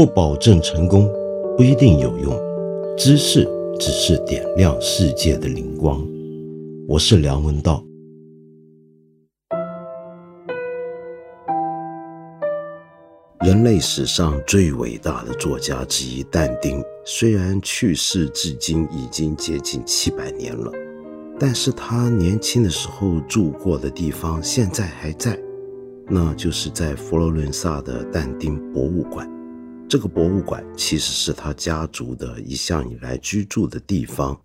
不保证成功，不一定有用。知识只是点亮世界的灵光。我是梁文道。人类史上最伟大的作家之一但丁，虽然去世至今已经接近七百年了，但是他年轻的时候住过的地方现在还在，那就是在佛罗伦萨的但丁博物馆。这个博物馆其实是他家族的一向以来居住的地方，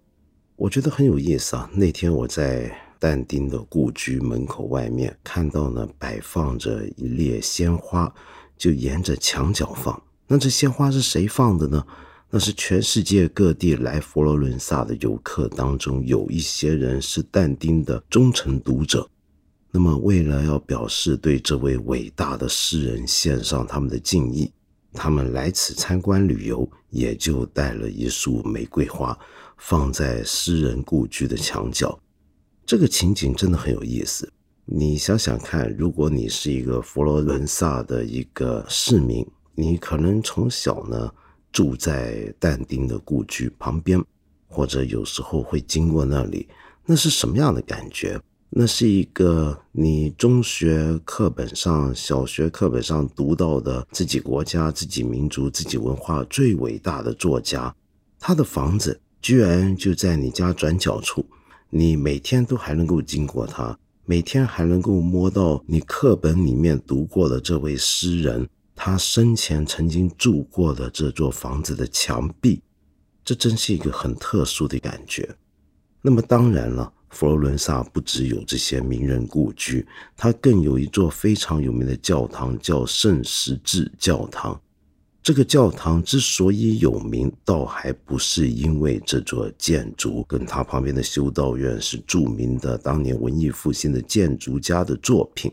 我觉得很有意思啊。那天我在但丁的故居门口外面看到呢，摆放着一列鲜花，就沿着墙角放。那这鲜花是谁放的呢？那是全世界各地来佛罗伦萨的游客当中，有一些人是但丁的忠诚读者。那么，为了要表示对这位伟大的诗人献上他们的敬意。他们来此参观旅游，也就带了一束玫瑰花，放在诗人故居的墙角。这个情景真的很有意思。你想想看，如果你是一个佛罗伦萨的一个市民，你可能从小呢住在但丁的故居旁边，或者有时候会经过那里，那是什么样的感觉？那是一个你中学课本上、小学课本上读到的自己国家、自己民族、自己文化最伟大的作家，他的房子居然就在你家转角处，你每天都还能够经过他，每天还能够摸到你课本里面读过的这位诗人他生前曾经住过的这座房子的墙壁，这真是一个很特殊的感觉。那么当然了。佛罗伦萨不只有这些名人故居，它更有一座非常有名的教堂，叫圣十字教堂。这个教堂之所以有名，倒还不是因为这座建筑跟它旁边的修道院是著名的当年文艺复兴的建筑家的作品，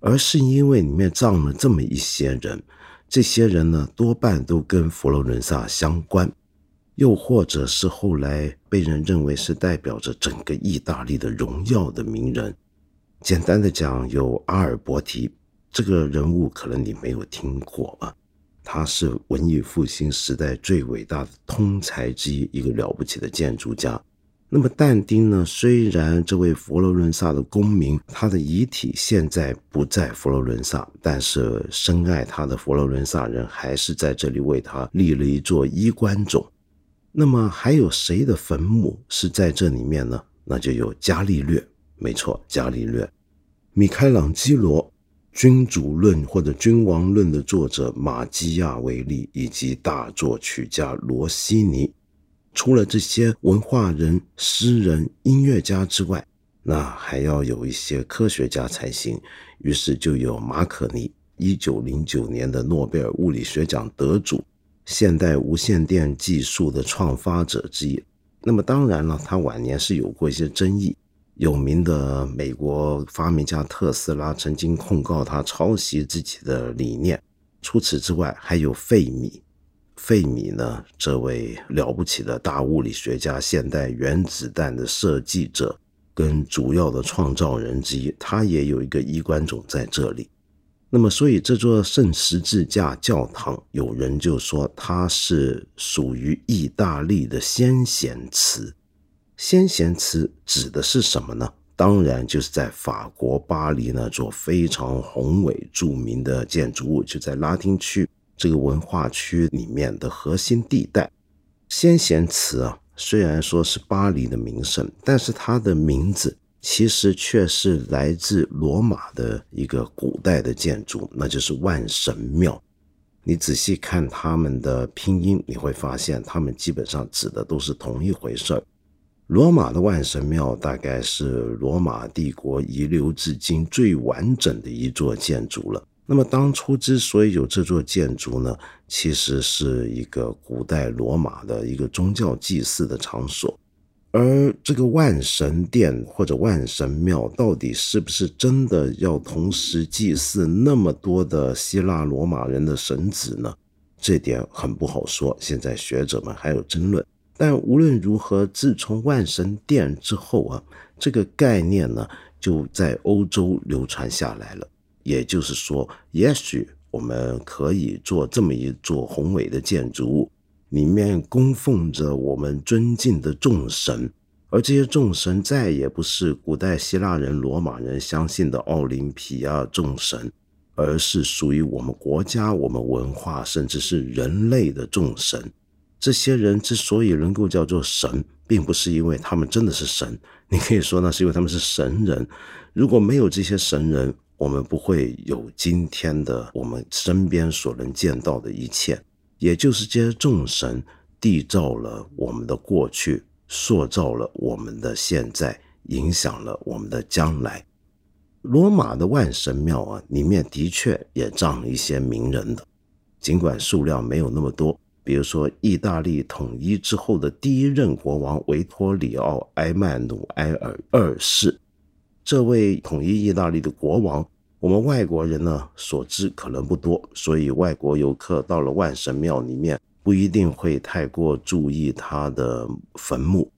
而是因为里面葬了这么一些人。这些人呢，多半都跟佛罗伦萨相关。又或者是后来被人认为是代表着整个意大利的荣耀的名人，简单的讲，有阿尔伯提这个人物，可能你没有听过啊。他是文艺复兴时代最伟大的通才之一，一个了不起的建筑家。那么但丁呢？虽然这位佛罗伦萨的公民，他的遗体现在不在佛罗伦萨，但是深爱他的佛罗伦萨人还是在这里为他立了一座衣冠冢。那么还有谁的坟墓是在这里面呢？那就有伽利略，没错，伽利略、米开朗基罗、《君主论》或者《君王论》的作者马基亚维利，以及大作曲家罗西尼。除了这些文化人、诗人、音乐家之外，那还要有一些科学家才行。于是就有马可尼，一九零九年的诺贝尔物理学奖得主。现代无线电技术的创发者之一，那么当然了，他晚年是有过一些争议。有名的美国发明家特斯拉曾经控告他抄袭自己的理念。除此之外，还有费米。费米呢，这位了不起的大物理学家，现代原子弹的设计者跟主要的创造人之一，他也有一个衣冠冢在这里。那么，所以这座圣十字架教堂，有人就说它是属于意大利的先贤祠。先贤祠指的是什么呢？当然就是在法国巴黎那座非常宏伟著名的建筑物，就在拉丁区这个文化区里面的核心地带。先贤祠啊，虽然说是巴黎的名胜，但是它的名字。其实却是来自罗马的一个古代的建筑，那就是万神庙。你仔细看他们的拼音，你会发现他们基本上指的都是同一回事儿。罗马的万神庙大概是罗马帝国遗留至今最完整的一座建筑了。那么当初之所以有这座建筑呢，其实是一个古代罗马的一个宗教祭祀的场所。而这个万神殿或者万神庙到底是不是真的要同时祭祀那么多的希腊罗马人的神子呢？这点很不好说，现在学者们还有争论。但无论如何，自从万神殿之后啊，这个概念呢就在欧洲流传下来了。也就是说，也许我们可以做这么一座宏伟的建筑物，里面供奉着我们尊敬的众神，而这些众神再也不是古代希腊人、罗马人相信的奥林匹亚众神，而是属于我们国家、我们文化，甚至是人类的众神。这些人之所以能够叫做神，并不是因为他们真的是神，你可以说那是因为他们是神人。如果没有这些神人，我们不会有今天的我们身边所能见到的一切。也就是这些众神缔造了我们的过去，塑造了我们的现在，影响了我们的将来。罗马的万神庙啊，里面的确也葬了一些名人的，尽管数量没有那么多。比如说，意大利统一之后的第一任国王维托里奥·埃曼努埃尔二世，这位统一意大利的国王，我们外国人呢所知可能不多，所以外国游客到了万神庙里面，不一定会太过注意他的坟墓。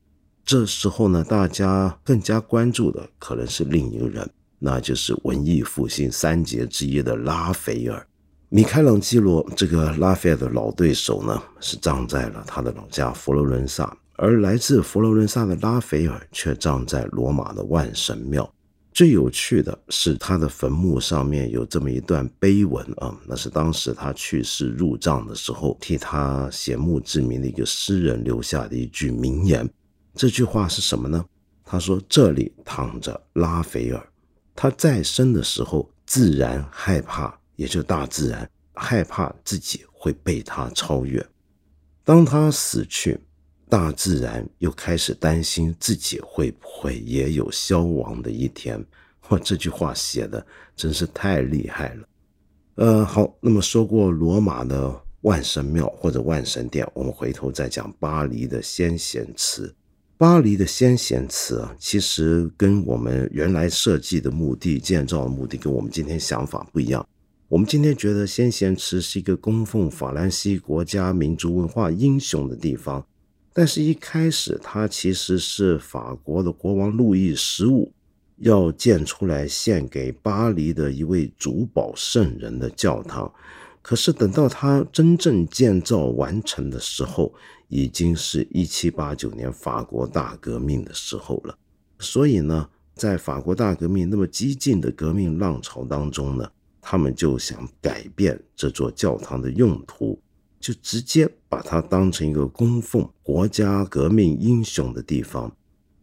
这时候呢，大家更加关注的可能是另一个人，那就是文艺复兴三杰之一的拉斐尔。米开朗基罗这个拉斐尔的老对手呢，是葬在了他的老家佛罗伦萨，而来自佛罗伦萨的拉斐尔却葬在罗马的万神庙。最有趣的是，他的坟墓上面有这么一段碑文啊，那是当时他去世入葬的时候替他写墓志铭的一个诗人留下的一句名言。这句话是什么呢？他说：“这里躺着拉斐尔，他在生的时候自然害怕。”也就大自然害怕自己会被他超越，当他死去，大自然又开始担心自己会不会也有消亡的一天。哇，这句话写的真是太厉害了。呃，好，那么说过罗马的万神庙或者万神殿，我们回头再讲巴黎的先贤祠。巴黎的先贤祠啊，其实跟我们原来设计的目的、建造的目的，跟我们今天想法不一样。我们今天觉得先贤祠是一个供奉法兰西国家民族文化英雄的地方，但是一开始它其实是法国的国王路易十五要建出来献给巴黎的一位主保圣人的教堂。可是等到他真正建造完成的时候，已经是一七八九年法国大革命的时候了。所以呢，在法国大革命那么激进的革命浪潮当中呢。他们就想改变这座教堂的用途，就直接把它当成一个供奉国家革命英雄的地方。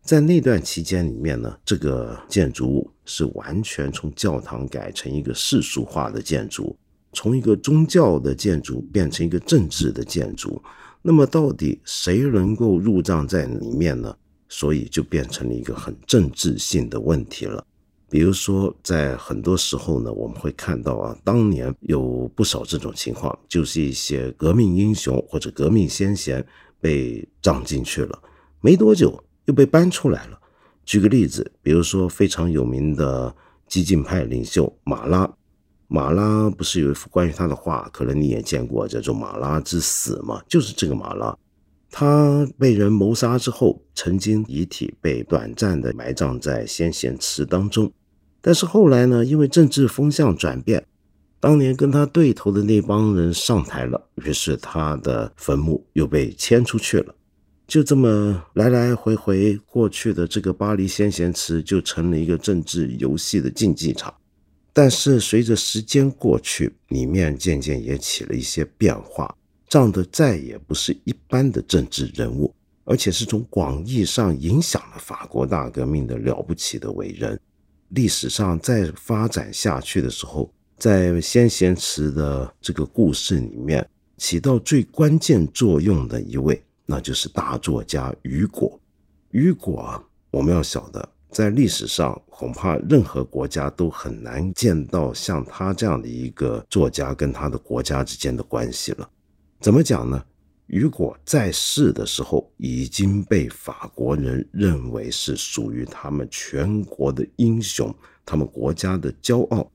在那段期间里面呢，这个建筑物是完全从教堂改成一个世俗化的建筑，从一个宗教的建筑变成一个政治的建筑。那么，到底谁能够入葬在里面呢？所以就变成了一个很政治性的问题了。比如说，在很多时候呢，我们会看到啊，当年有不少这种情况，就是一些革命英雄或者革命先贤被葬进去了，没多久又被搬出来了。举个例子，比如说非常有名的激进派领袖马拉，马拉不是有一幅关于他的画，可能你也见过，叫做《马拉之死》嘛，就是这个马拉，他被人谋杀之后，曾经遗体被短暂的埋葬在先贤祠当中。但是后来呢，因为政治风向转变，当年跟他对头的那帮人上台了，于是他的坟墓又被迁出去了。就这么来来回回，过去的这个巴黎先贤祠就成了一个政治游戏的竞技场。但是随着时间过去，里面渐渐也起了一些变化，葬的再也不是一般的政治人物，而且是从广义上影响了法国大革命的了不起的伟人。历史上再发展下去的时候，在先贤祠的这个故事里面，起到最关键作用的一位，那就是大作家雨果。雨果啊，我们要晓得，在历史上恐怕任何国家都很难见到像他这样的一个作家跟他的国家之间的关系了。怎么讲呢？雨果在世的时候已经被法国人认为是属于他们全国的英雄，他们国家的骄傲。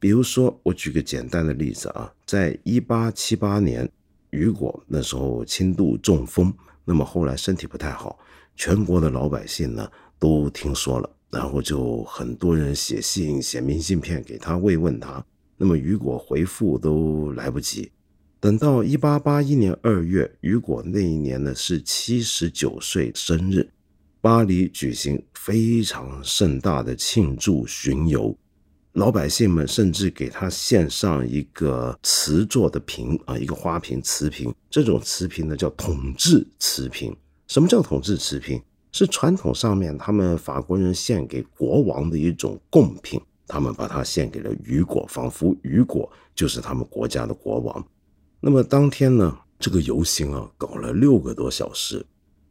比如说，我举个简单的例子啊，在一八七八年，雨果那时候轻度中风，那么后来身体不太好，全国的老百姓呢都听说了，然后就很多人写信、写明信片给他慰问他。那么雨果回复都来不及。等到一八八一年二月，雨果那一年呢是七十九岁生日，巴黎举行非常盛大的庆祝巡游，老百姓们甚至给他献上一个瓷做的瓶啊，一个花瓶瓷瓶。这种瓷瓶呢叫统治瓷瓶。什么叫统治瓷瓶？是传统上面他们法国人献给国王的一种贡品，他们把它献给了雨果，仿佛雨果就是他们国家的国王。那么当天呢，这个游行啊，搞了六个多小时，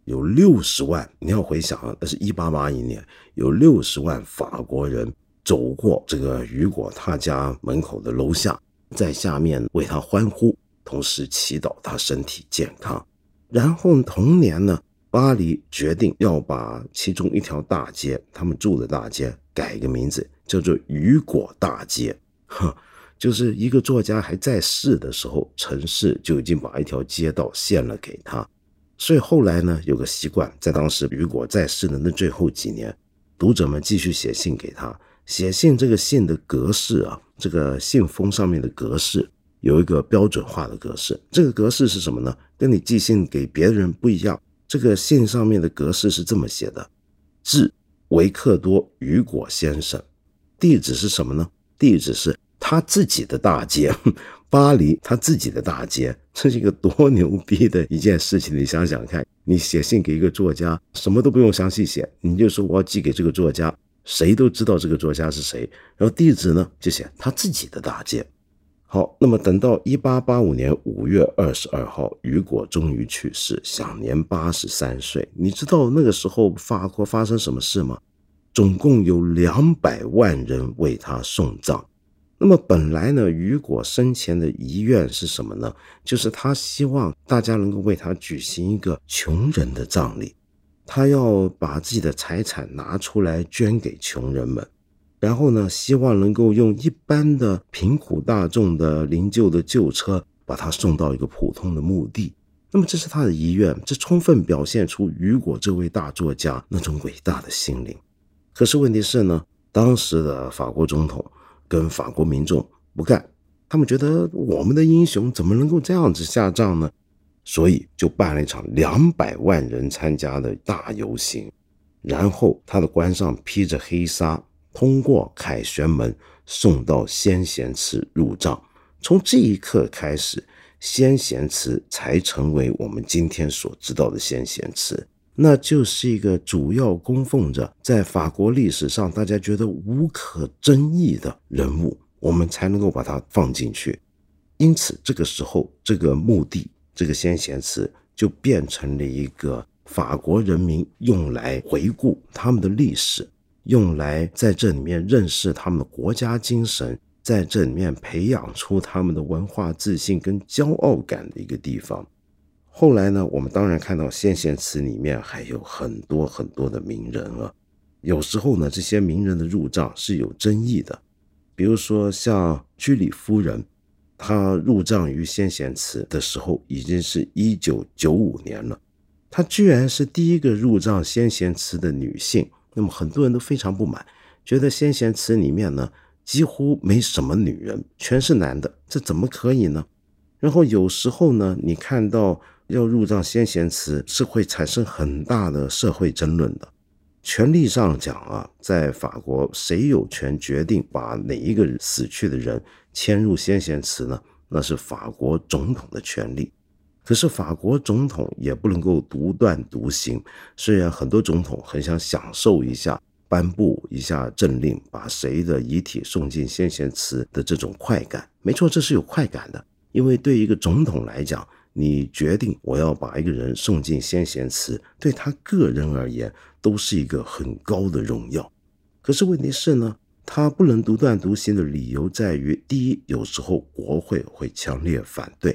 有六十万。你要回想啊，那是一八八一年，有六十万法国人走过这个雨果他家门口的楼下，在下面为他欢呼，同时祈祷他身体健康。然后同年呢，巴黎决定要把其中一条大街，他们住的大街改一个名字，叫做雨果大街。哼。就是一个作家还在世的时候，城市就已经把一条街道献了给他。所以后来呢，有个习惯，在当时雨果在世的那最后几年，读者们继续写信给他。写信这个信的格式啊，这个信封上面的格式有一个标准化的格式。这个格式是什么呢？跟你寄信给别人不一样。这个信上面的格式是这么写的：致维克多雨果先生。地址是什么呢？地址是。他自己的大街，巴黎，他自己的大街，这是一个多牛逼的一件事情。你想想看，你写信给一个作家，什么都不用详细写，你就说我要寄给这个作家，谁都知道这个作家是谁。然后地址呢，就写他自己的大街。好，那么等到一八八五年五月二十二号，雨果终于去世，享年八十三岁。你知道那个时候法国发生什么事吗？总共有两百万人为他送葬。那么本来呢，雨果生前的遗愿是什么呢？就是他希望大家能够为他举行一个穷人的葬礼，他要把自己的财产拿出来捐给穷人们，然后呢，希望能够用一般的贫苦大众的灵柩的旧车把他送到一个普通的墓地。那么这是他的遗愿，这充分表现出雨果这位大作家那种伟大的心灵。可是问题是呢，当时的法国总统。跟法国民众不干，他们觉得我们的英雄怎么能够这样子下葬呢？所以就办了一场两百万人参加的大游行，然后他的官上披着黑纱，通过凯旋门送到先贤祠入葬。从这一刻开始，先贤祠才成为我们今天所知道的先贤祠。那就是一个主要供奉着在法国历史上大家觉得无可争议的人物，我们才能够把它放进去。因此，这个时候，这个墓地，这个先贤祠就变成了一个法国人民用来回顾他们的历史，用来在这里面认识他们的国家精神，在这里面培养出他们的文化自信跟骄傲感的一个地方。后来呢，我们当然看到先贤祠里面还有很多很多的名人啊。有时候呢，这些名人的入葬是有争议的。比如说像居里夫人，她入葬于先贤祠的时候，已经是一九九五年了。她居然是第一个入葬先贤祠的女性。那么很多人都非常不满，觉得先贤祠里面呢几乎没什么女人，全是男的，这怎么可以呢？然后有时候呢，你看到。要入葬先贤祠是会产生很大的社会争论的。权力上讲啊，在法国，谁有权决定把哪一个死去的人迁入先贤祠呢？那是法国总统的权利。可是法国总统也不能够独断独行。虽然很多总统很想享受一下颁布一下政令，把谁的遗体送进先贤祠的这种快感。没错，这是有快感的，因为对一个总统来讲。你决定我要把一个人送进先贤祠，对他个人而言都是一个很高的荣耀。可是问题是呢，他不能独断独行的理由在于：第一，有时候国会会强烈反对；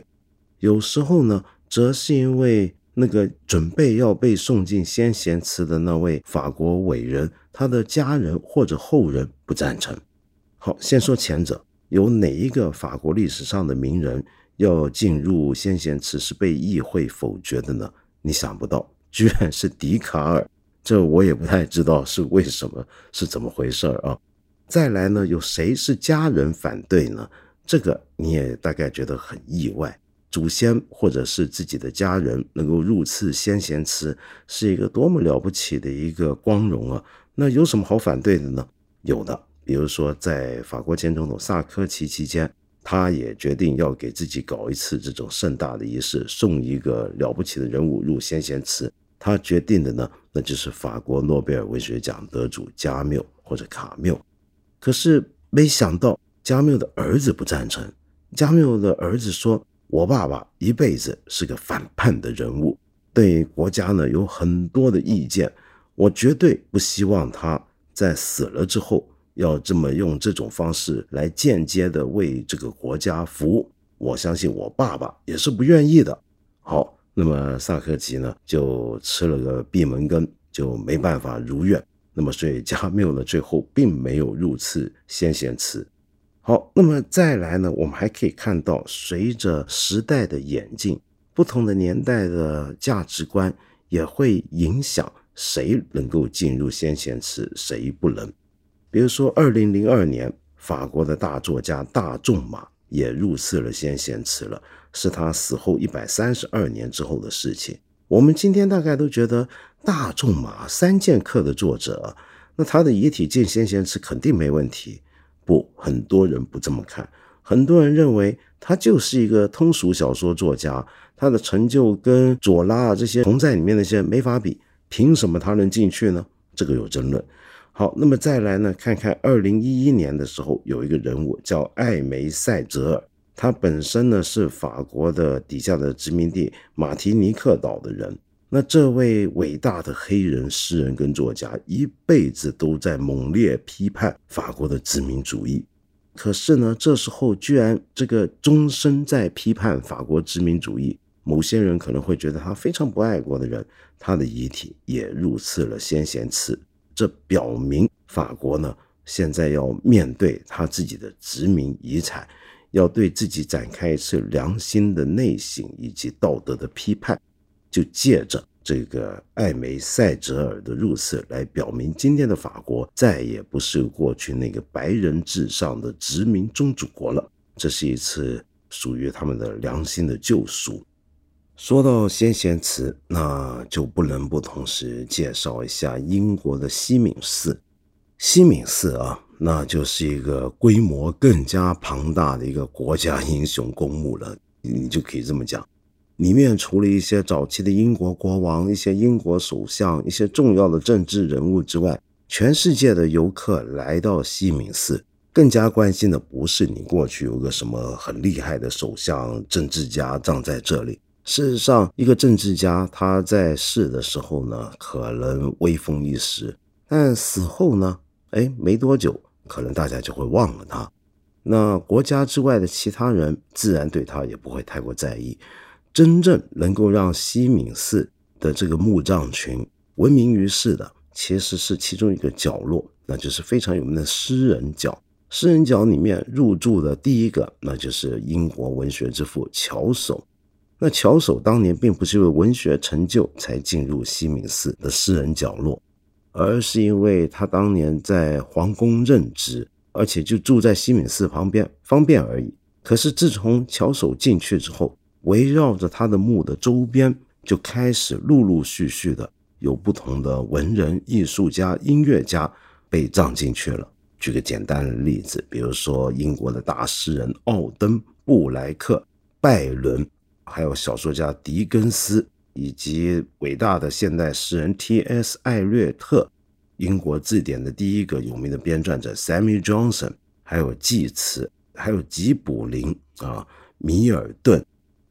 有时候呢，则是因为那个准备要被送进先贤祠的那位法国伟人，他的家人或者后人不赞成。好，先说前者，有哪一个法国历史上的名人？要进入先贤祠是被议会否决的呢？你想不到，居然是笛卡尔，这我也不太知道是为什么，是怎么回事啊？再来呢，有谁是家人反对呢？这个你也大概觉得很意外。祖先或者是自己的家人能够入赐先贤祠，是一个多么了不起的一个光荣啊！那有什么好反对的呢？有的，比如说在法国前总统萨科齐期间，他也决定要给自己搞一次这种盛大的仪式，送一个了不起的人物入先贤祠。他决定的呢，那就是法国诺贝尔文学奖得主加缪或者卡缪。可是没想到，加缪的儿子不赞成。加缪的儿子说。我爸爸一辈子是个反叛的人物，对国家呢有很多的意见。我绝对不希望他在死了之后要这么用这种方式来间接的为这个国家服务。我相信我爸爸也是不愿意的。好，那么萨科齐呢就吃了个闭门羹，就没办法如愿。那么所以加缪呢最后并没有入赐先贤祠。好，那么再来呢？我们还可以看到，随着时代的演进，不同的年代的价值观也会影响谁能够进入先贤祠，谁不能。比如说，二零零二年，法国的大作家大仲马也入祀了先贤祠了，是他死后一百三十二年之后的事情。我们今天大概都觉得，大仲马三剑客的作者，那他的遗体进先贤祠肯定没问题。不，很多人不这么看。很多人认为他就是一个通俗小说作家，他的成就跟左拉这些同在里面那些没法比，凭什么他能进去呢？这个有争论。好，那么再来呢，看看二零一一年的时候，有一个人物叫艾梅塞泽尔，他本身呢是法国的底下的殖民地马提尼克岛的人。那这位伟大的黑人诗人跟作家一辈子都在猛烈批判法国的殖民主义，可是呢，这时候居然这个终身在批判法国殖民主义，某些人可能会觉得他非常不爱国的人，他的遗体也入赐了先贤祠，这表明法国呢现在要面对他自己的殖民遗产，要对自己展开一次良心的内省以及道德的批判。就借着这个艾梅塞泽尔的入寺来表明，今天的法国再也不是过去那个白人至上的殖民宗主国了。这是一次属于他们的良心的救赎。说到先贤祠，那就不能不同时介绍一下英国的西敏寺。西敏寺啊，那就是一个规模更加庞大的一个国家英雄公墓了，你就可以这么讲。里面除了一些早期的英国国王、一些英国首相、一些重要的政治人物之外，全世界的游客来到西敏寺，更加关心的不是你过去有个什么很厉害的首相、政治家葬在这里。事实上，一个政治家他在世的时候呢，可能威风一时，但死后呢，哎，没多久，可能大家就会忘了他。那国家之外的其他人，自然对他也不会太过在意。真正能够让西敏寺的这个墓葬群闻名于世的，其实是其中一个角落，那就是非常有名的诗人角。诗人角里面入住的第一个，那就是英国文学之父乔叟。那乔叟当年并不是因为文学成就才进入西敏寺的诗人角落，而是因为他当年在皇宫任职，而且就住在西敏寺旁边，方便而已。可是自从乔叟进去之后，围绕着他的墓的周边，就开始陆陆续续的有不同的文人、艺术家、音乐家被葬进去了。举个简单的例子，比如说英国的大诗人奥登、布莱克、拜伦，还有小说家狄更斯，以及伟大的现代诗人 T.S. 艾略特，英国字典的第一个有名的编撰者 Samuel Johnson，还有济慈，还有吉卜林啊，米尔顿。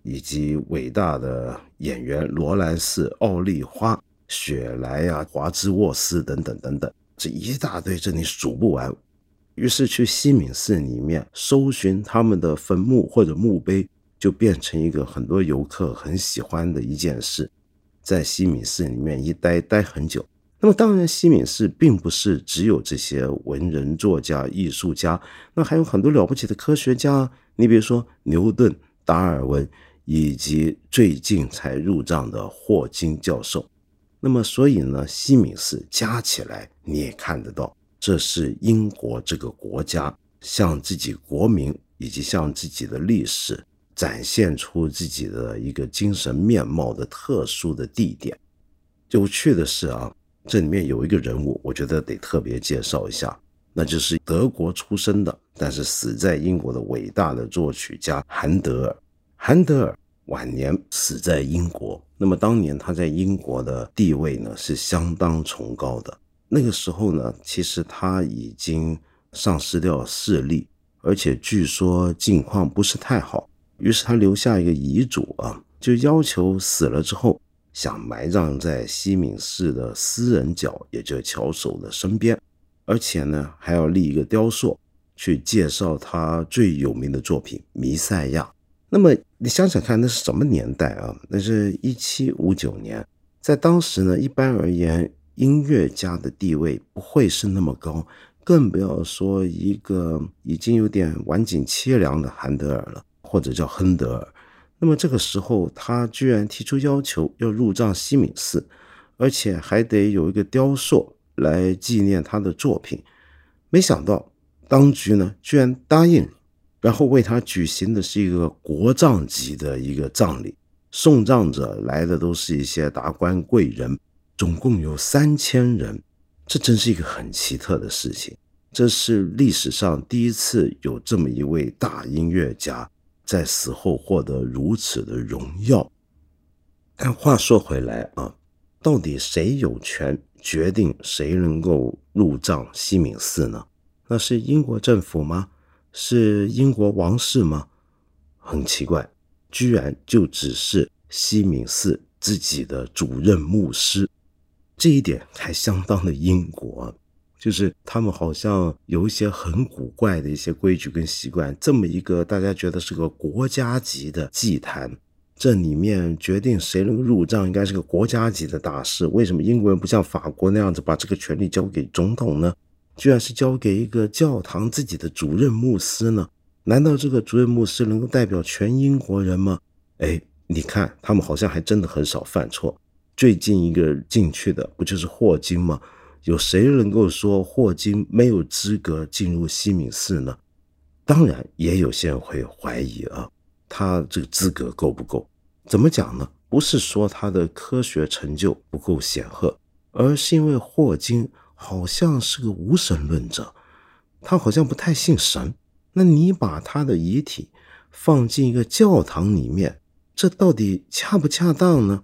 以及伟大的演员罗兰斯、奥利花、雪莱啊、华兹沃斯等等等等，这一大堆，这你数不完。于是去西敏寺里面搜寻他们的坟墓或者墓碑，就变成一个很多游客很喜欢的一件事。在西敏寺里面一待待很久。那么当然，西敏寺并不是只有这些文人、作家、艺术家，那还有很多了不起的科学家。你比如说牛顿、达尔文。以及最近才入藏的霍金教授，那么所以呢，西敏寺加起来你也看得到，这是英国这个国家向自己国民以及向自己的历史展现出自己的一个精神面貌的特殊的地点。有趣的是啊，这里面有一个人物，我觉得得特别介绍一下，那就是德国出生的，但是死在英国的伟大的作曲家韩德尔。韩德尔晚年死在英国，那么当年他在英国的地位呢是相当崇高的。那个时候呢，其实他已经丧失掉视力，而且据说境况不是太好。于是他留下一个遗嘱啊，就要求死了之后想埋葬在西敏寺的私人角，也就是巧手的身边，而且呢还要立一个雕塑，去介绍他最有名的作品《弥赛亚》。那么你想想看，那是什么年代啊？那是一七五九年，在当时呢，一般而言，音乐家的地位不会是那么高，更不要说一个已经有点晚景凄凉的韩德尔了，或者叫亨德尔。那么这个时候，他居然提出要求要入葬西敏寺，而且还得有一个雕塑来纪念他的作品。没想到当局呢，居然答应。然后为他举行的是一个国葬级的一个葬礼，送葬者来的都是一些达官贵人，总共有三千人，这真是一个很奇特的事情。这是历史上第一次有这么一位大音乐家在死后获得如此的荣耀。但话说回来啊，到底谁有权决定谁能够入葬西敏寺呢？那是英国政府吗？是英国王室吗？很奇怪，居然就只是西敏寺自己的主任牧师，这一点还相当的英国，就是他们好像有一些很古怪的一些规矩跟习惯。这么一个大家觉得是个国家级的祭坛，这里面决定谁能入葬，应该是个国家级的大事。为什么英国人不像法国那样子把这个权利交给总统呢？居然是交给一个教堂自己的主任牧师呢？难道这个主任牧师能够代表全英国人吗？哎，你看，他们好像还真的很少犯错。最近一个进去的不就是霍金吗？有谁能够说霍金没有资格进入西敏寺呢？当然，也有些人会怀疑啊，他这个资格够不够？怎么讲呢？不是说他的科学成就不够显赫，而是因为霍金。好像是个无神论者，他好像不太信神。那你把他的遗体放进一个教堂里面，这到底恰不恰当呢？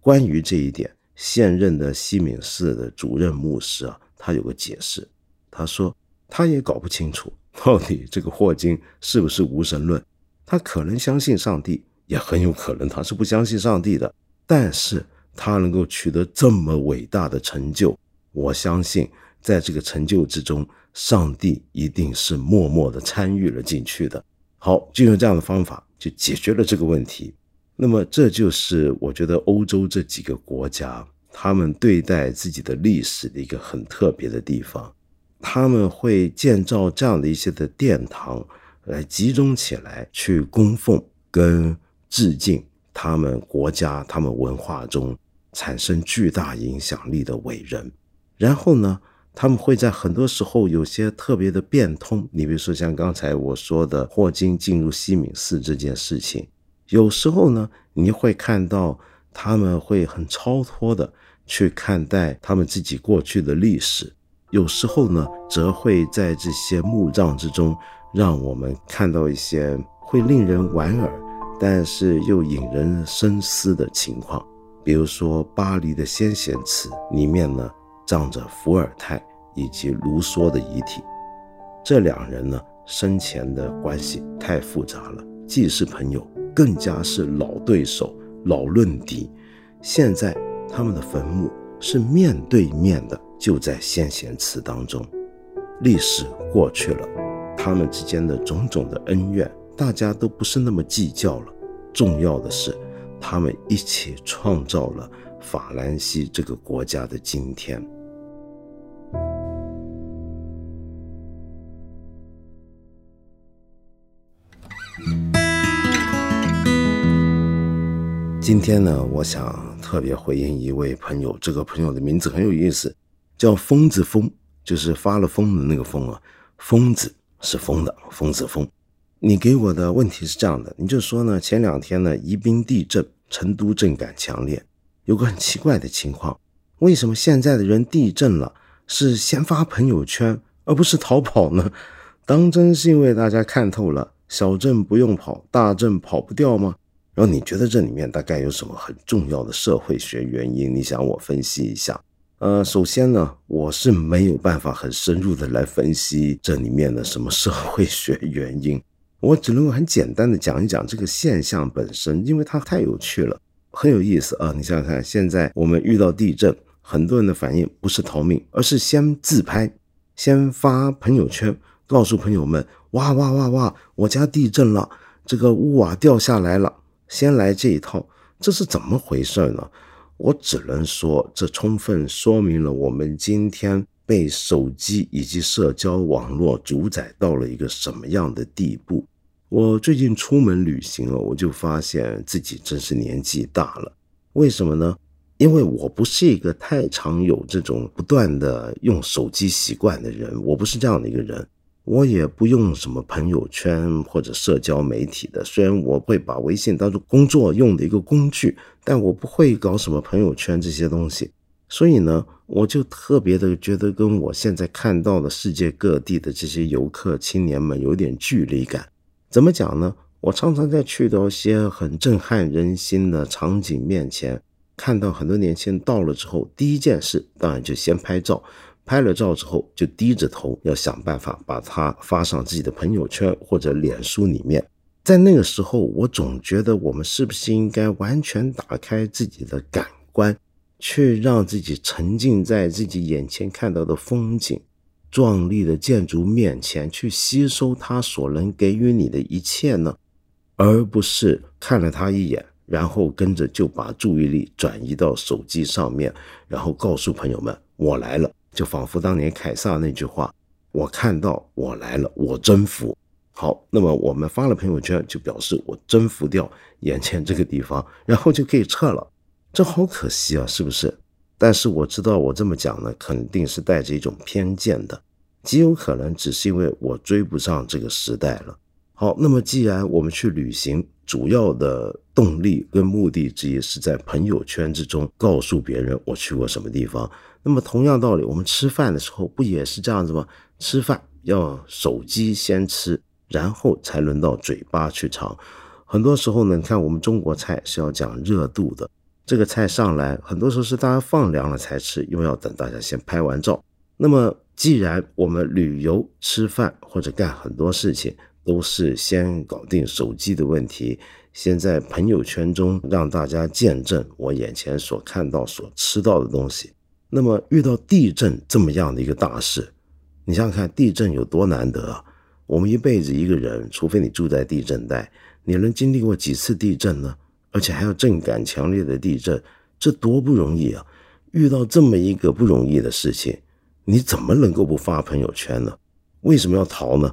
关于这一点，现任的西敏寺的主任牧师啊，他有个解释。他说他也搞不清楚到底这个霍金是不是无神论。他可能相信上帝，也很有可能他是不相信上帝的。但是他能够取得这么伟大的成就。我相信，在这个成就之中，上帝一定是默默的参与了进去的。好，就用这样的方法就解决了这个问题。那么，这就是我觉得欧洲这几个国家他们对待自己的历史的一个很特别的地方。他们会建造这样的一些的殿堂，来集中起来去供奉跟致敬他们国家、他们文化中产生巨大影响力的伟人。然后呢，他们会在很多时候有些特别的变通。你比如说像刚才我说的霍金进入西敏寺这件事情，有时候呢，你会看到他们会很超脱的去看待他们自己过去的历史；有时候呢，则会在这些墓葬之中，让我们看到一些会令人莞尔，但是又引人深思的情况。比如说巴黎的先贤祠里面呢。葬着伏尔泰以及卢梭的遗体，这两人呢生前的关系太复杂了，既是朋友，更加是老对手、老论敌。现在他们的坟墓是面对面的，就在先贤祠当中。历史过去了，他们之间的种种的恩怨，大家都不是那么计较了。重要的是，他们一起创造了法兰西这个国家的今天。今天呢，我想特别回应一位朋友，这个朋友的名字很有意思，叫疯子疯，就是发了疯的那个疯啊，疯子是疯的，疯子疯。你给我的问题是这样的，你就说呢，前两天呢，宜宾地震，成都震感强烈，有个很奇怪的情况，为什么现在的人地震了是先发朋友圈，而不是逃跑呢？当真是因为大家看透了，小震不用跑，大震跑不掉吗？然后你觉得这里面大概有什么很重要的社会学原因？你想我分析一下？呃，首先呢，我是没有办法很深入的来分析这里面的什么社会学原因。我只能够很简单的讲一讲这个现象本身，因为它太有趣了，很有意思啊！你想想看，现在我们遇到地震，很多人的反应不是逃命，而是先自拍，先发朋友圈，告诉朋友们：哇哇哇哇，我家地震了，这个屋瓦掉下来了。先来这一套，这是怎么回事呢？我只能说，这充分说明了我们今天。被手机以及社交网络主宰到了一个什么样的地步？我最近出门旅行了，我就发现自己真是年纪大了。为什么呢？因为我不是一个太常有这种不断的用手机习惯的人，我不是这样的一个人。我也不用什么朋友圈或者社交媒体的，虽然我会把微信当做工作用的一个工具，但我不会搞什么朋友圈这些东西。所以呢，我就特别的觉得跟我现在看到的世界各地的这些游客青年们有点距离感。怎么讲呢？我常常在去到一些很震撼人心的场景面前，看到很多年轻人到了之后，第一件事当然就先拍照，拍了照之后就低着头要想办法把它发上自己的朋友圈或者脸书里面。在那个时候，我总觉得我们是不是应该完全打开自己的感官？去让自己沉浸在自己眼前看到的风景、壮丽的建筑面前，去吸收它所能给予你的一切呢？而不是看了他一眼，然后跟着就把注意力转移到手机上面，然后告诉朋友们：“我来了。”就仿佛当年凯撒那句话：“我看到我来了，我征服。”好，那么我们发了朋友圈，就表示我征服掉眼前这个地方，然后就可以撤了。这好可惜啊，是不是？但是我知道，我这么讲呢，肯定是带着一种偏见的，极有可能只是因为我追不上这个时代了。好，那么既然我们去旅行，主要的动力跟目的之一是在朋友圈之中告诉别人我去过什么地方。那么同样道理，我们吃饭的时候不也是这样子吗？吃饭要手机先吃，然后才轮到嘴巴去尝。很多时候呢，你看我们中国菜是要讲热度的。这个菜上来，很多时候是大家放凉了才吃，因为要等大家先拍完照。那么，既然我们旅游、吃饭或者干很多事情都是先搞定手机的问题，先在朋友圈中让大家见证我眼前所看到、所吃到的东西。那么，遇到地震这么样的一个大事，你想想看，地震有多难得啊！我们一辈子一个人，除非你住在地震带，你能经历过几次地震呢？而且还要震感强烈的地震，这多不容易啊！遇到这么一个不容易的事情，你怎么能够不发朋友圈呢？为什么要逃呢？